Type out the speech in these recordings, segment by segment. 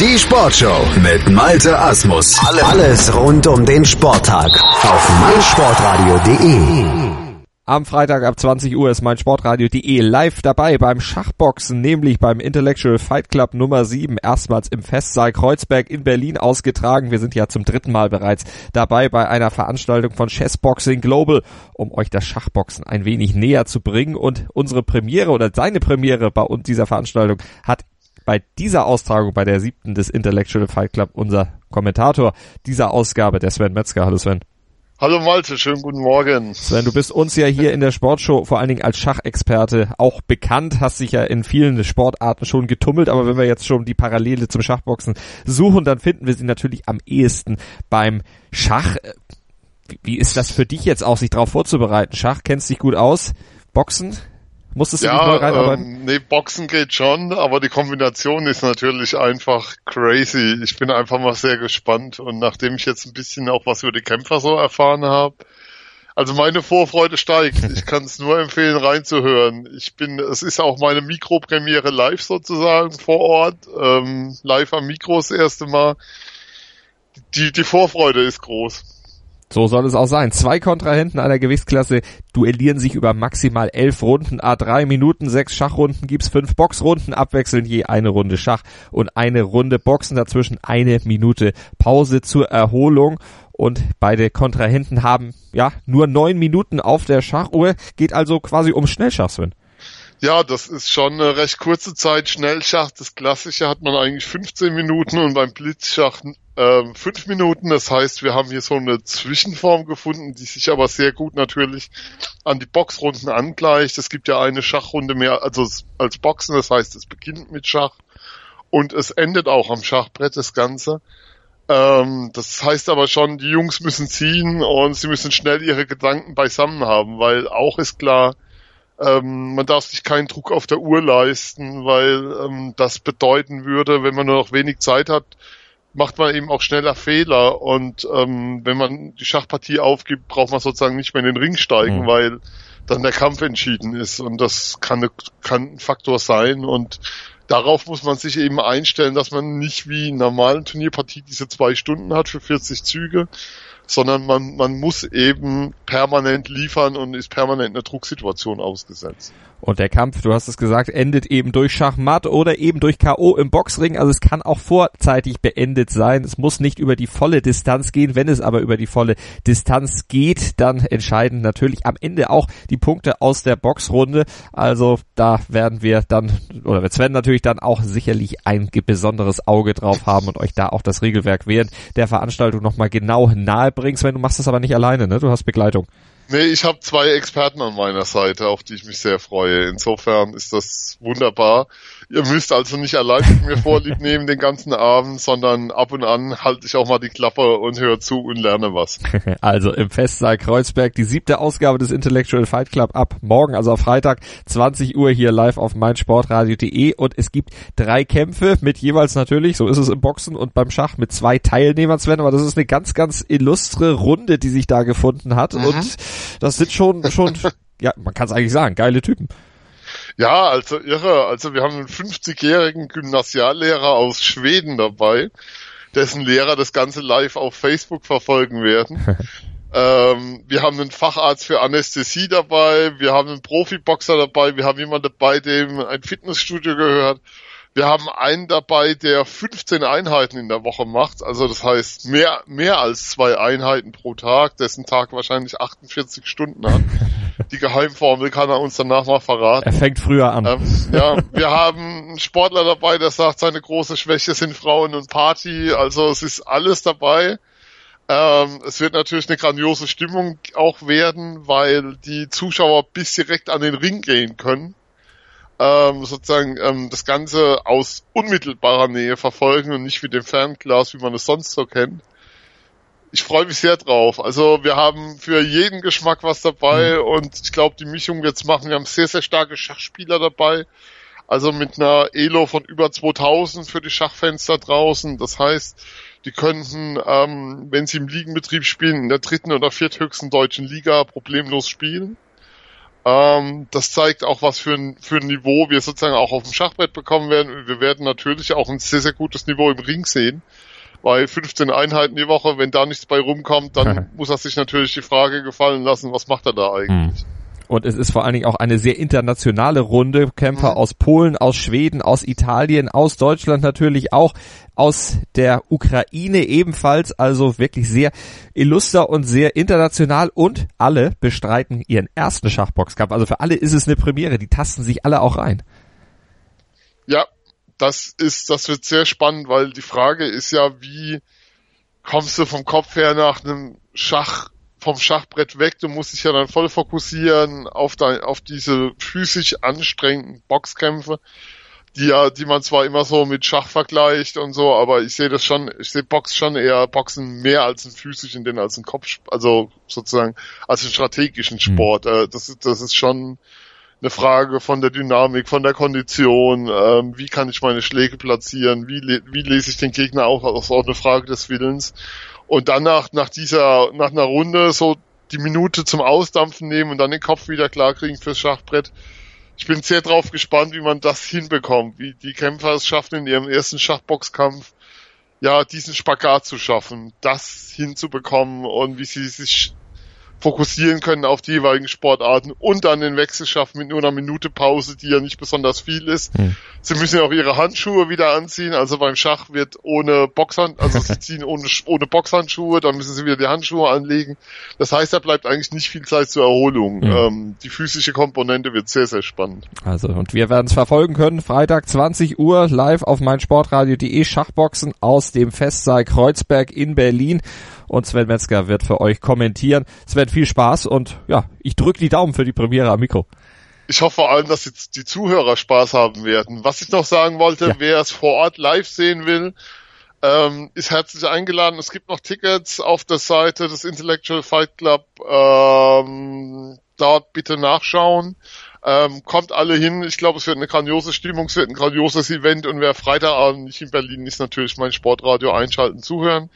Die Sportshow mit Malte Asmus. Alles rund um den Sporttag auf meinsportradio.de. Am Freitag ab 20 Uhr ist mein Sportradio.de live dabei beim Schachboxen, nämlich beim Intellectual Fight Club Nummer 7, erstmals im Festsaal Kreuzberg in Berlin ausgetragen. Wir sind ja zum dritten Mal bereits dabei bei einer Veranstaltung von Chessboxing Global, um euch das Schachboxen ein wenig näher zu bringen. Und unsere Premiere oder seine Premiere bei uns dieser Veranstaltung hat bei dieser Austragung, bei der siebten des Intellectual Fight Club, unser Kommentator dieser Ausgabe, der Sven Metzger. Hallo Sven. Hallo Malte, schönen guten Morgen. Sven, du bist uns ja hier in der Sportshow vor allen Dingen als Schachexperte auch bekannt, hast dich ja in vielen Sportarten schon getummelt, aber wenn wir jetzt schon die Parallele zum Schachboxen suchen, dann finden wir sie natürlich am ehesten beim Schach. Wie ist das für dich jetzt auch, sich darauf vorzubereiten? Schach kennst dich gut aus. Boxen? Musstest du ja, reinarbeiten? Ähm, nee, Boxen geht schon, aber die Kombination ist natürlich einfach crazy. Ich bin einfach mal sehr gespannt und nachdem ich jetzt ein bisschen auch was über die Kämpfer so erfahren habe, also meine Vorfreude steigt. Ich kann es nur empfehlen, reinzuhören. Ich bin, es ist auch meine Mikropremiere live sozusagen vor Ort, ähm, live am Mikro das erste Mal. Die, die Vorfreude ist groß. So soll es auch sein. Zwei Kontrahenten einer Gewichtsklasse duellieren sich über maximal elf Runden, a drei Minuten, sechs Schachrunden gibt's fünf Boxrunden, abwechselnd je eine Runde Schach und eine Runde Boxen, dazwischen eine Minute Pause zur Erholung. Und beide Kontrahenten haben ja nur neun Minuten auf der Schachuhr, geht also quasi um Schnellschach, Sven. Ja, das ist schon eine recht kurze Zeit. Schnellschach, das klassische hat man eigentlich 15 Minuten und beim Blitzschach ähm, 5 Minuten. Das heißt, wir haben hier so eine Zwischenform gefunden, die sich aber sehr gut natürlich an die Boxrunden angleicht. Es gibt ja eine Schachrunde mehr also als Boxen, das heißt, es beginnt mit Schach und es endet auch am Schachbrett das Ganze. Ähm, das heißt aber schon, die Jungs müssen ziehen und sie müssen schnell ihre Gedanken beisammen haben, weil auch ist klar, ähm, man darf sich keinen Druck auf der Uhr leisten, weil ähm, das bedeuten würde, wenn man nur noch wenig Zeit hat, macht man eben auch schneller Fehler und ähm, wenn man die Schachpartie aufgibt, braucht man sozusagen nicht mehr in den Ring steigen, mhm. weil dann der Kampf entschieden ist und das kann, kann ein Faktor sein und darauf muss man sich eben einstellen, dass man nicht wie in normalen Turnierpartie diese zwei Stunden hat für 40 Züge, sondern man, man muss eben permanent liefern und ist permanent einer Drucksituation ausgesetzt. Und der Kampf, du hast es gesagt, endet eben durch Schachmatt oder eben durch K.O. im Boxring. Also es kann auch vorzeitig beendet sein. Es muss nicht über die volle Distanz gehen. Wenn es aber über die volle Distanz geht, dann entscheiden natürlich am Ende auch die Punkte aus der Boxrunde. Also da werden wir dann, oder wird Sven natürlich dann auch sicherlich ein besonderes Auge drauf haben und euch da auch das Regelwerk während der Veranstaltung nochmal genau nahe bringst. Sven, du machst das aber nicht alleine, ne? Du hast Begleitung. Nee, ich habe zwei Experten an meiner Seite, auf die ich mich sehr freue. Insofern ist das wunderbar. Ihr müsst also nicht allein mit mir Vorlieb nehmen den ganzen Abend, sondern ab und an halte ich auch mal die Klappe und höre zu und lerne was. Also im Festsaal Kreuzberg die siebte Ausgabe des Intellectual Fight Club ab morgen, also auf Freitag 20 Uhr hier live auf meinsportradio.de und es gibt drei Kämpfe mit jeweils natürlich, so ist es im Boxen und beim Schach mit zwei Teilnehmern, Sven, aber das ist eine ganz, ganz illustre Runde, die sich da gefunden hat mhm. und das sind schon, schon, ja, man kann es eigentlich sagen, geile Typen. Ja, also irre. Also wir haben einen 50-jährigen Gymnasiallehrer aus Schweden dabei, dessen Lehrer das Ganze live auf Facebook verfolgen werden. ähm, wir haben einen Facharzt für Anästhesie dabei, wir haben einen Profiboxer dabei, wir haben jemanden dabei, dem ein Fitnessstudio gehört. Wir haben einen dabei, der 15 Einheiten in der Woche macht, also das heißt mehr, mehr als zwei Einheiten pro Tag, dessen Tag wahrscheinlich 48 Stunden hat. Die Geheimformel kann er uns danach mal verraten. Er fängt früher an. Ähm, ja, wir haben einen Sportler dabei, der sagt, seine große Schwäche sind Frauen und Party, also es ist alles dabei. Ähm, es wird natürlich eine grandiose Stimmung auch werden, weil die Zuschauer bis direkt an den Ring gehen können ähm, sozusagen ähm, das Ganze aus unmittelbarer Nähe verfolgen und nicht wie dem Fernglas, wie man es sonst so kennt. Ich freue mich sehr drauf. Also wir haben für jeden Geschmack was dabei mhm. und ich glaube, die Mischung wird's machen. Wir haben sehr, sehr starke Schachspieler dabei. Also mit einer Elo von über 2000 für die Schachfans da draußen. Das heißt, die könnten, ähm, wenn sie im Ligenbetrieb spielen, in der dritten oder vierthöchsten deutschen Liga problemlos spielen. Ähm, das zeigt auch, was für ein, für ein Niveau wir sozusagen auch auf dem Schachbrett bekommen werden. Wir werden natürlich auch ein sehr, sehr gutes Niveau im Ring sehen. Weil 15 Einheiten die Woche, wenn da nichts bei rumkommt, dann muss er sich natürlich die Frage gefallen lassen, was macht er da eigentlich? Hm. Und es ist vor allen Dingen auch eine sehr internationale Runde. Kämpfer mhm. aus Polen, aus Schweden, aus Italien, aus Deutschland natürlich auch, aus der Ukraine ebenfalls. Also wirklich sehr illuster und sehr international. Und alle bestreiten ihren ersten Schachboxkampf. Also für alle ist es eine Premiere. Die tasten sich alle auch rein. Ja, das ist, das wird sehr spannend, weil die Frage ist ja, wie kommst du vom Kopf her nach einem Schach vom Schachbrett weg. Du musst dich ja dann voll fokussieren auf, dein, auf diese physisch anstrengenden Boxkämpfe, die ja, die man zwar immer so mit Schach vergleicht und so, aber ich sehe das schon, ich sehe Box schon eher Boxen mehr als ein physischen, denn als ein Kopf, also sozusagen als einen strategischen hm. Sport. Mhm. Das, das ist schon eine Frage von der Dynamik, von der Kondition, ähm, wie kann ich meine Schläge platzieren, wie, wie lese ich den Gegner auch, das ist auch eine Frage des Willens. Und danach, nach dieser, nach einer Runde so die Minute zum Ausdampfen nehmen und dann den Kopf wieder klarkriegen fürs Schachbrett. Ich bin sehr drauf gespannt, wie man das hinbekommt, wie die Kämpfer es schaffen in ihrem ersten Schachboxkampf, ja, diesen Spagat zu schaffen, das hinzubekommen und wie sie sich fokussieren können auf die jeweiligen Sportarten und dann den Wechsel schaffen mit nur einer Minute Pause, die ja nicht besonders viel ist. Hm. Sie müssen ja auch ihre Handschuhe wieder anziehen. Also beim Schach wird ohne Boxhand, also sie ziehen ohne, ohne Boxhandschuhe, dann müssen sie wieder die Handschuhe anlegen. Das heißt, da bleibt eigentlich nicht viel Zeit zur Erholung. Hm. Ähm, die physische Komponente wird sehr, sehr spannend. Also, und wir werden es verfolgen können. Freitag 20 Uhr live auf meinsportradio.de Schachboxen aus dem Festsaal Kreuzberg in Berlin und Sven Metzger wird für euch kommentieren. Sven, viel Spaß und ja, ich drücke die Daumen für die Premiere am Mikro. Ich hoffe vor allem, dass jetzt die Zuhörer Spaß haben werden. Was ich noch sagen wollte, ja. wer es vor Ort live sehen will, ähm, ist herzlich eingeladen. Es gibt noch Tickets auf der Seite des Intellectual Fight Club. Ähm, dort bitte nachschauen. Ähm, kommt alle hin. Ich glaube, es wird eine grandiose Stimmung, es wird ein grandioses Event und wer Freitagabend nicht in Berlin ist, natürlich mein Sportradio einschalten, zuhören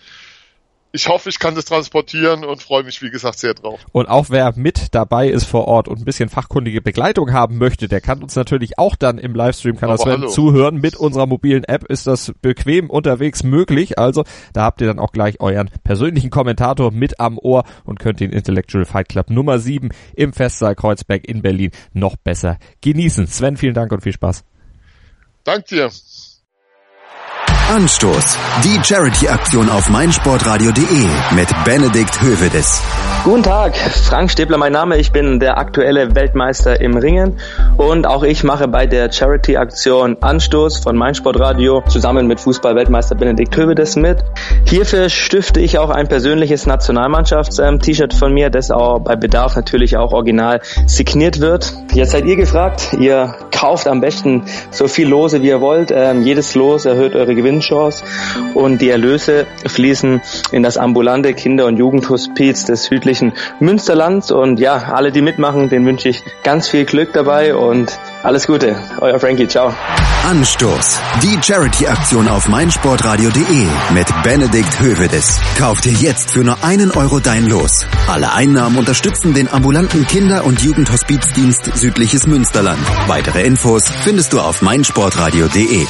ich hoffe, ich kann das transportieren und freue mich, wie gesagt, sehr drauf. Und auch wer mit dabei ist vor Ort und ein bisschen fachkundige Begleitung haben möchte, der kann uns natürlich auch dann im Livestream, kann das Sven zuhören. Mit unserer mobilen App ist das bequem unterwegs möglich. Also da habt ihr dann auch gleich euren persönlichen Kommentator mit am Ohr und könnt den Intellectual Fight Club Nummer 7 im Festsaal Kreuzberg in Berlin noch besser genießen. Sven, vielen Dank und viel Spaß. Dank dir. Anstoß. Die Charity-Aktion auf meinsportradio.de mit Benedikt Hövedes. Guten Tag, Frank Stäbler mein Name. Ich bin der aktuelle Weltmeister im Ringen und auch ich mache bei der Charity-Aktion Anstoß von meinsportradio zusammen mit Fußball-Weltmeister Benedikt Hövedes mit. Hierfür stifte ich auch ein persönliches Nationalmannschafts-T-Shirt von mir, das auch bei Bedarf natürlich auch original signiert wird. Jetzt seid ihr gefragt. Ihr kauft am besten so viel Lose wie ihr wollt. Ähm, jedes Los erhöht eure Gewinn Gewinnchance und die Erlöse fließen in das ambulante Kinder- und Jugendhospiz des südlichen Münsterlands und ja, alle, die mitmachen, denen wünsche ich ganz viel Glück dabei und alles Gute. Euer Frankie, ciao. Anstoß. Die Charity-Aktion auf meinsportradio.de mit Benedikt Hövedes. Kauf dir jetzt für nur einen Euro dein Los. Alle Einnahmen unterstützen den ambulanten Kinder- und Jugendhospizdienst Südliches Münsterland. Weitere Infos findest du auf meinsportradio.de.